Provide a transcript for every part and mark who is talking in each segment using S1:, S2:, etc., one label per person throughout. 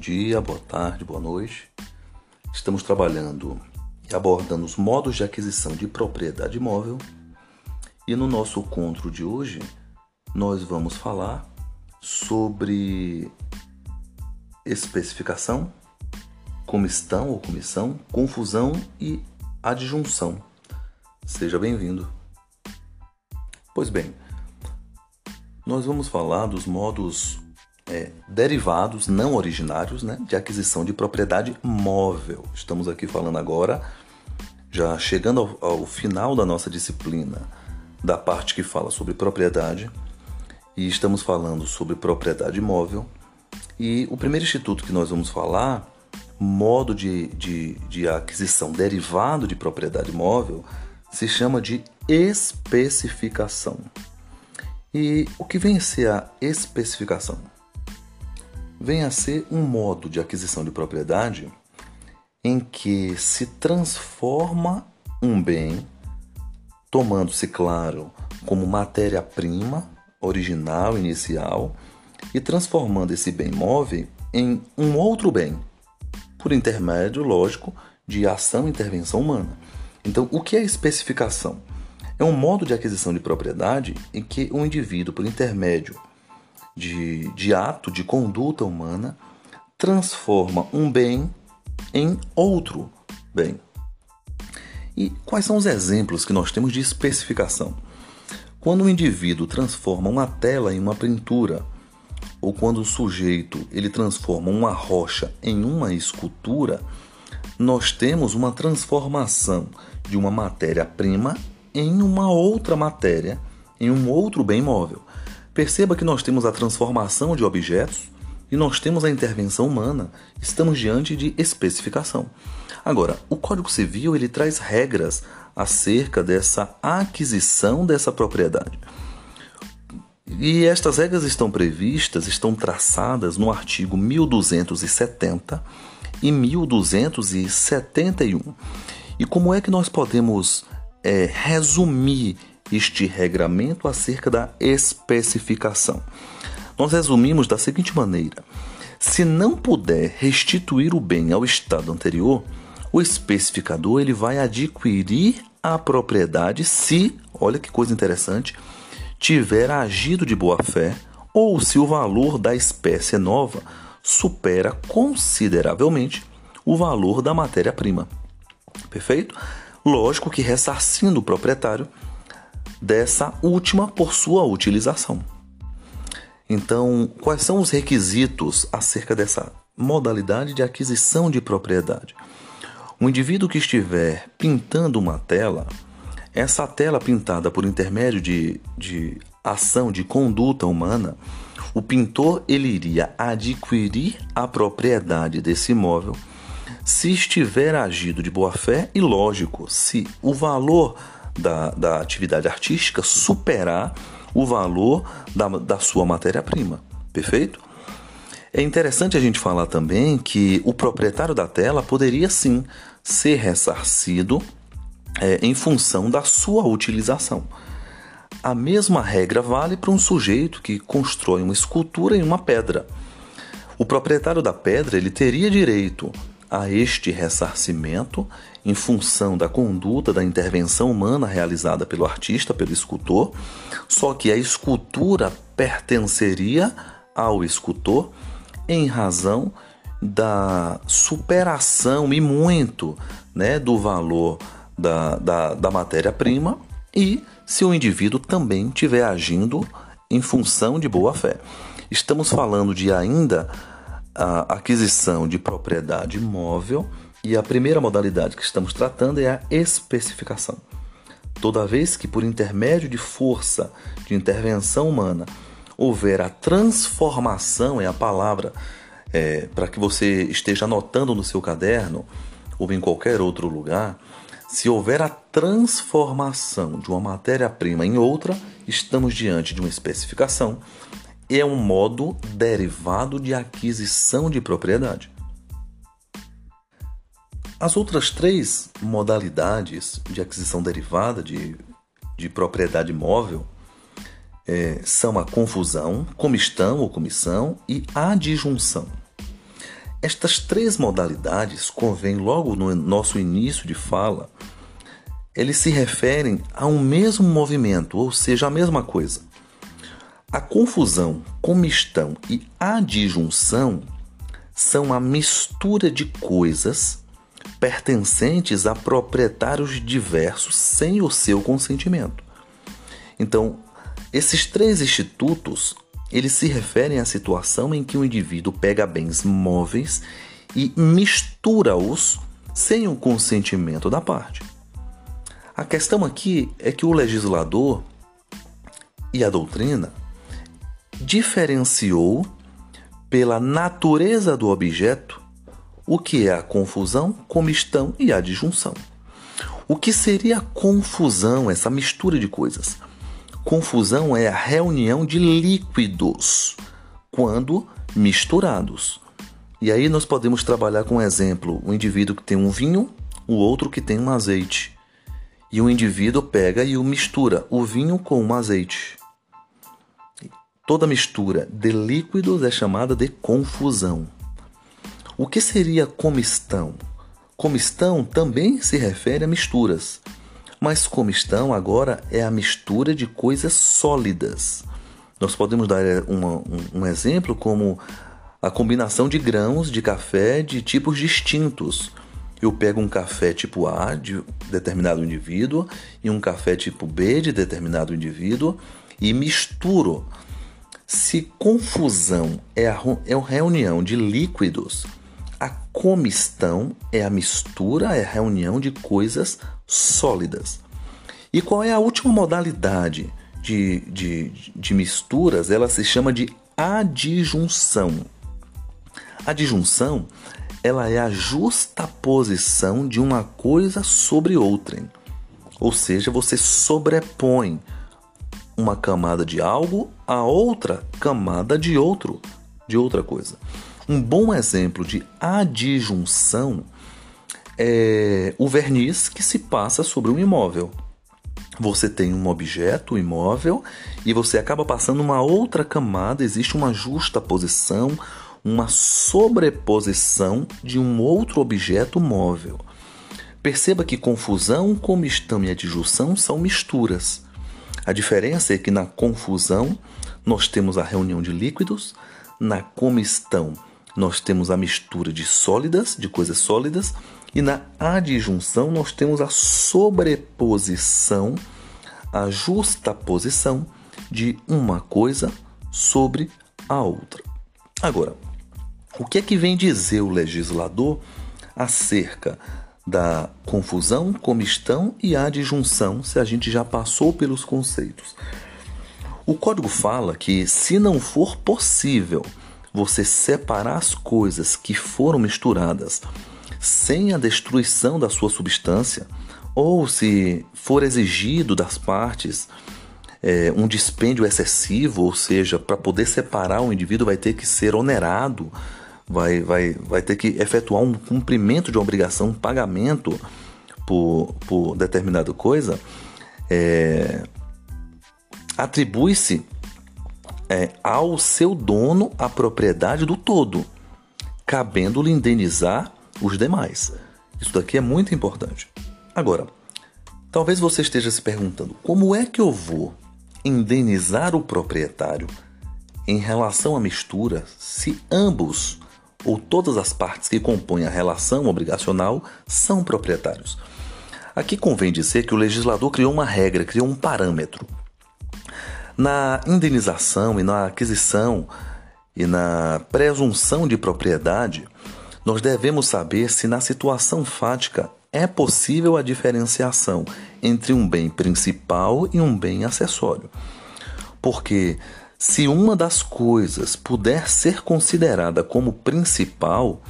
S1: dia, boa tarde, boa noite. Estamos trabalhando e abordando os modos de aquisição de propriedade imóvel. E no nosso encontro de hoje, nós vamos falar sobre especificação, comissão ou comissão, confusão e adjunção. Seja bem-vindo. Pois bem, nós vamos falar dos modos é, derivados não originários né, de aquisição de propriedade móvel. Estamos aqui falando agora, já chegando ao, ao final da nossa disciplina, da parte que fala sobre propriedade, e estamos falando sobre propriedade móvel. E o primeiro instituto que nós vamos falar, modo de, de, de aquisição derivado de propriedade móvel, se chama de especificação. E o que vem ser a especificação? Vem a ser um modo de aquisição de propriedade em que se transforma um bem, tomando-se, claro, como matéria-prima original, inicial, e transformando esse bem móvel em um outro bem, por intermédio, lógico, de ação e intervenção humana. Então, o que é especificação? É um modo de aquisição de propriedade em que o um indivíduo, por intermédio de, de ato, de conduta humana, transforma um bem em outro bem. E quais são os exemplos que nós temos de especificação? Quando o indivíduo transforma uma tela em uma pintura, ou quando o sujeito ele transforma uma rocha em uma escultura, nós temos uma transformação de uma matéria-prima em uma outra matéria, em um outro bem móvel. Perceba que nós temos a transformação de objetos e nós temos a intervenção humana. Estamos diante de especificação. Agora, o Código Civil ele traz regras acerca dessa aquisição dessa propriedade. E estas regras estão previstas, estão traçadas no artigo 1270 e 1271. E como é que nós podemos é, resumir este regramento acerca da especificação. Nós resumimos da seguinte maneira: se não puder restituir o bem ao estado anterior, o especificador ele vai adquirir a propriedade se, olha que coisa interessante, tiver agido de boa fé ou se o valor da espécie nova supera consideravelmente o valor da matéria-prima. Perfeito? Lógico que ressarcindo o proprietário dessa última por sua utilização. Então, quais são os requisitos acerca dessa modalidade de aquisição de propriedade? O indivíduo que estiver pintando uma tela, essa tela pintada por intermédio de, de ação de conduta humana, o pintor ele iria adquirir a propriedade desse imóvel se estiver agido de boa fé e, lógico, se o valor da, da atividade artística superar o valor da, da sua matéria-prima. Perfeito? É interessante a gente falar também que o proprietário da tela poderia sim ser ressarcido é, em função da sua utilização. A mesma regra vale para um sujeito que constrói uma escultura em uma pedra. O proprietário da pedra ele teria direito a este ressarcimento em função da conduta da intervenção humana realizada pelo artista, pelo escultor, só que a escultura pertenceria ao escultor em razão da superação e muito né, do valor da, da, da matéria-prima e se o indivíduo também estiver agindo em função de boa fé. Estamos falando de ainda a aquisição de propriedade móvel e a primeira modalidade que estamos tratando é a especificação. Toda vez que, por intermédio de força de intervenção humana, houver a transformação é a palavra é, para que você esteja anotando no seu caderno ou em qualquer outro lugar, se houver a transformação de uma matéria-prima em outra, estamos diante de uma especificação é um modo derivado de aquisição de propriedade. As outras três modalidades de aquisição derivada de, de propriedade móvel é, são a confusão, comistão ou comissão e adjunção. Estas três modalidades, convém logo no nosso início de fala, eles se referem a um mesmo movimento, ou seja, a mesma coisa. A confusão, comistão e adjunção são a mistura de coisas pertencentes a proprietários diversos sem o seu consentimento. Então, esses três institutos, eles se referem à situação em que o indivíduo pega bens móveis e mistura-os sem o consentimento da parte. A questão aqui é que o legislador e a doutrina diferenciou pela natureza do objeto o que é a confusão, comistão e a disjunção. O que seria a confusão, essa mistura de coisas? Confusão é a reunião de líquidos quando misturados. E aí nós podemos trabalhar com um exemplo: o indivíduo que tem um vinho, o outro que tem um azeite. E o indivíduo pega e o mistura, o vinho com o azeite. Toda mistura de líquidos é chamada de confusão. O que seria comistão? Comistão também se refere a misturas, mas comistão agora é a mistura de coisas sólidas. Nós podemos dar é, uma, um, um exemplo como a combinação de grãos de café de tipos distintos. Eu pego um café tipo A de determinado indivíduo e um café tipo B de determinado indivíduo e misturo se confusão é a, é a reunião de líquidos, a comistão é a mistura, é a reunião de coisas sólidas. E qual é a última modalidade de, de, de misturas? Ela se chama de adjunção. Adjunção ela é a justaposição de uma coisa sobre outrem. Ou seja, você sobrepõe uma camada de algo a outra camada de outro, de outra coisa. Um bom exemplo de adjunção é o verniz que se passa sobre um imóvel. Você tem um objeto, um imóvel, e você acaba passando uma outra camada, existe uma justa posição, uma sobreposição de um outro objeto móvel. Perceba que confusão, comistão e adjunção são misturas. A diferença é que na confusão nós temos a reunião de líquidos, na comistão nós temos a mistura de sólidas, de coisas sólidas, e na adjunção nós temos a sobreposição, a justaposição de uma coisa sobre a outra. Agora, o que é que vem dizer o legislador acerca da confusão, comistão e adjunção, se a gente já passou pelos conceitos. O código fala que se não for possível você separar as coisas que foram misturadas sem a destruição da sua substância, ou se for exigido das partes é, um dispêndio excessivo, ou seja, para poder separar o indivíduo vai ter que ser onerado vai, vai, vai ter que efetuar um cumprimento de uma obrigação, um pagamento por, por determinada coisa, é, atribui-se é, ao seu dono a propriedade do todo, cabendo-lhe indenizar os demais. Isso daqui é muito importante. Agora, talvez você esteja se perguntando: como é que eu vou indenizar o proprietário em relação à mistura se ambos ou todas as partes que compõem a relação obrigacional são proprietários. Aqui convém dizer que o legislador criou uma regra, criou um parâmetro. Na indenização e na aquisição e na presunção de propriedade, nós devemos saber se na situação fática é possível a diferenciação entre um bem principal e um bem acessório. Porque se uma das coisas puder ser considerada como principal,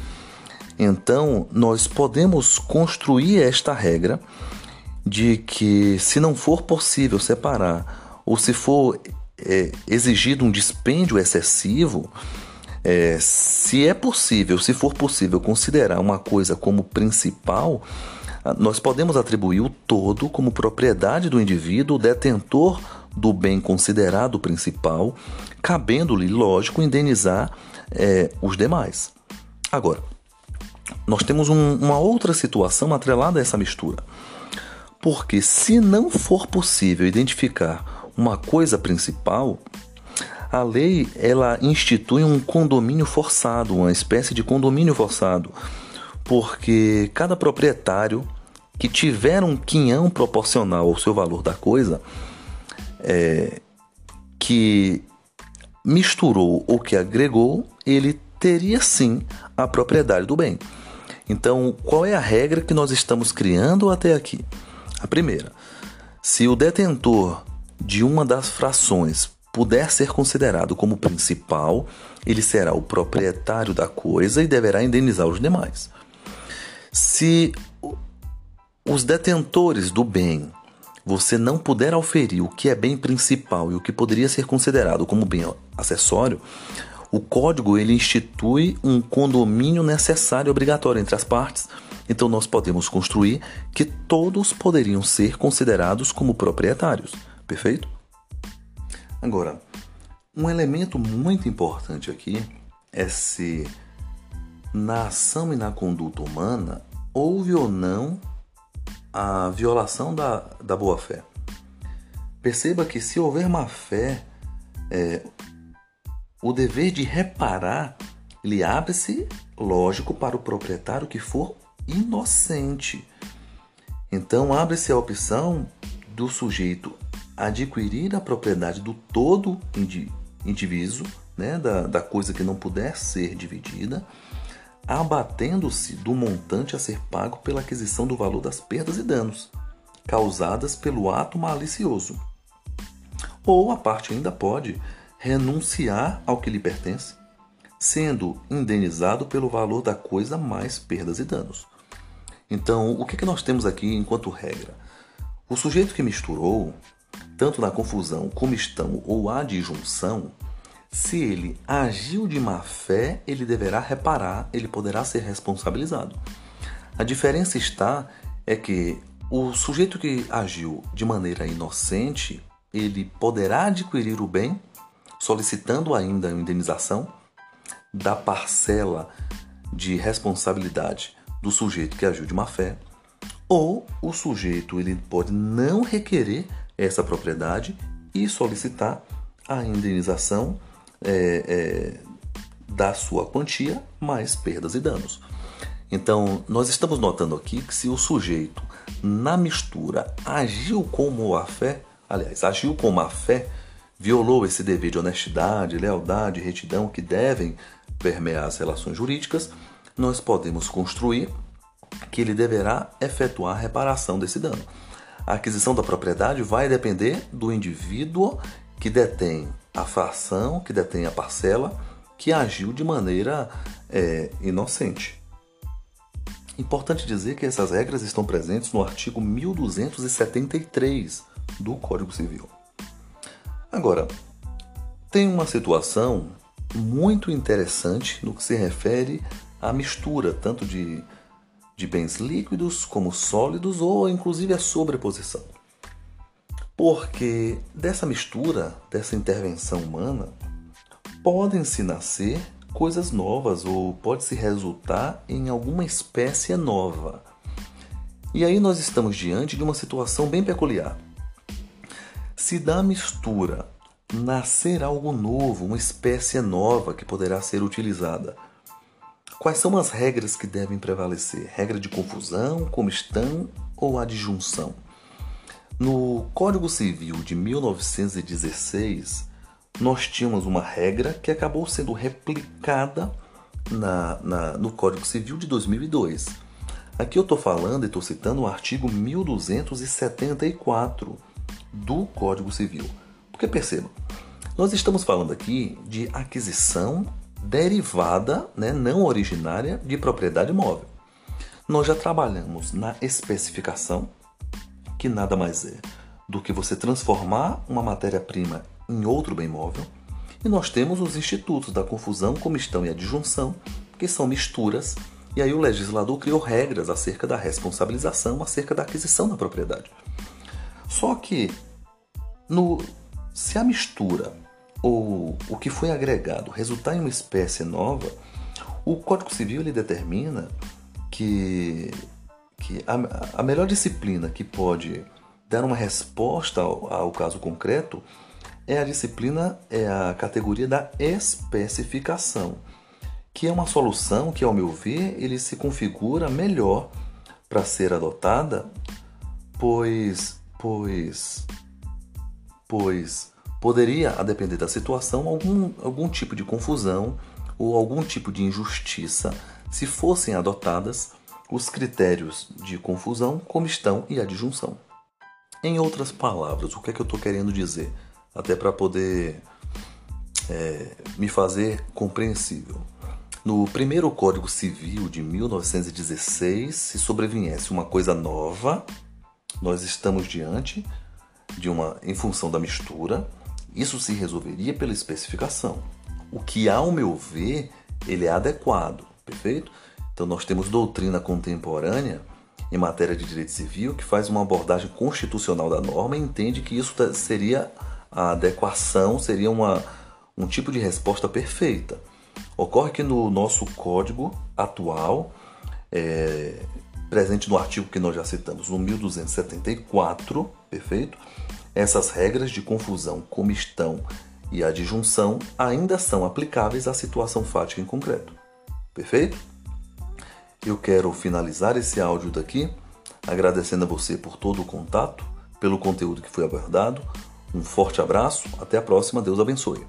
S1: então nós podemos construir esta regra de que, se não for possível separar, ou se for é, exigido um dispêndio excessivo, é, se é possível, se for possível considerar uma coisa como principal, nós podemos atribuir o todo como propriedade do indivíduo detentor do bem considerado principal, cabendo-lhe, lógico, indenizar é, os demais. Agora, nós temos um, uma outra situação atrelada a essa mistura. Porque se não for possível identificar uma coisa principal, a lei ela institui um condomínio forçado, uma espécie de condomínio forçado, porque cada proprietário que tiver um quinhão proporcional ao seu valor da coisa, é, que misturou ou que agregou, ele teria sim a propriedade do bem. Então, qual é a regra que nós estamos criando até aqui? A primeira, se o detentor de uma das frações puder ser considerado como principal, ele será o proprietário da coisa e deverá indenizar os demais. Se os detentores do bem você não puder auferir o que é bem principal e o que poderia ser considerado como bem acessório, o código ele institui um condomínio necessário e obrigatório entre as partes. Então nós podemos construir que todos poderiam ser considerados como proprietários. Perfeito? Agora, um elemento muito importante aqui é se na ação e na conduta humana houve ou não a violação da, da boa-fé. Perceba que se houver má fé, é, o dever de reparar ele abre-se, lógico, para o proprietário que for inocente. Então abre-se a opção do sujeito adquirir a propriedade do todo indivíduo, né, da, da coisa que não puder ser dividida, abatendo-se do montante a ser pago pela aquisição do valor das perdas e danos causadas pelo ato malicioso. Ou a parte ainda pode renunciar ao que lhe pertence, sendo indenizado pelo valor da coisa mais perdas e danos. Então, o que, que nós temos aqui enquanto regra? O sujeito que misturou, tanto na confusão, comistão ou adjunção, se ele agiu de má fé, ele deverá reparar, ele poderá ser responsabilizado. A diferença está é que o sujeito que agiu de maneira inocente, ele poderá adquirir o bem solicitando ainda a indenização da parcela de responsabilidade do sujeito que agiu de má fé, ou o sujeito ele pode não requerer essa propriedade e solicitar a indenização é, é, da sua quantia mais perdas e danos. Então, nós estamos notando aqui que se o sujeito na mistura agiu com a fé, aliás, agiu com má fé, violou esse dever de honestidade, lealdade retidão que devem permear as relações jurídicas, nós podemos construir que ele deverá efetuar a reparação desse dano. A aquisição da propriedade vai depender do indivíduo que detém a fração, que detém a parcela, que agiu de maneira é, inocente. Importante dizer que essas regras estão presentes no artigo 1273 do Código Civil. Agora, tem uma situação muito interessante no que se refere à mistura, tanto de, de bens líquidos como sólidos, ou inclusive a sobreposição. Porque dessa mistura, dessa intervenção humana, podem-se nascer coisas novas ou pode-se resultar em alguma espécie nova. E aí nós estamos diante de uma situação bem peculiar. Se da mistura nascer algo novo, uma espécie nova que poderá ser utilizada, quais são as regras que devem prevalecer? Regra de confusão, comistão ou adjunção? No Código Civil de 1916, nós tínhamos uma regra que acabou sendo replicada na, na, no Código Civil de 2002. Aqui eu estou falando e estou citando o artigo 1274 do Código Civil. Porque perceba, nós estamos falando aqui de aquisição derivada, né, não originária, de propriedade imóvel. Nós já trabalhamos na especificação, que nada mais é do que você transformar uma matéria-prima em outro bem móvel. E nós temos os institutos da confusão, comistão e adjunção, que são misturas. E aí o legislador criou regras acerca da responsabilização, acerca da aquisição da propriedade. Só que no, se a mistura ou o que foi agregado resultar em uma espécie nova, O Código Civil ele determina que, que a, a melhor disciplina que pode dar uma resposta ao, ao caso concreto é a disciplina, é a categoria da especificação, que é uma solução que, ao meu ver, ele se configura melhor para ser adotada, pois, pois, pois poderia, a depender da situação, algum, algum tipo de confusão ou algum tipo de injustiça se fossem adotadas os critérios de confusão, comistão e adjunção. Em outras palavras, o que é que eu estou querendo dizer? Até para poder é, me fazer compreensível. No primeiro Código Civil de 1916, se sobreviesse uma coisa nova, nós estamos diante de uma, em função da mistura, isso se resolveria pela especificação. O que, ao meu ver, ele é adequado, perfeito? Então nós temos doutrina contemporânea em matéria de direito civil que faz uma abordagem constitucional da norma e entende que isso seria a adequação, seria uma, um tipo de resposta perfeita. Ocorre que no nosso código atual, é, presente no artigo que nós já citamos, no 1274, perfeito? Essas regras de confusão, comistão e adjunção ainda são aplicáveis à situação fática em concreto. Perfeito? Eu quero finalizar esse áudio daqui agradecendo a você por todo o contato, pelo conteúdo que foi abordado. Um forte abraço, até a próxima, Deus abençoe.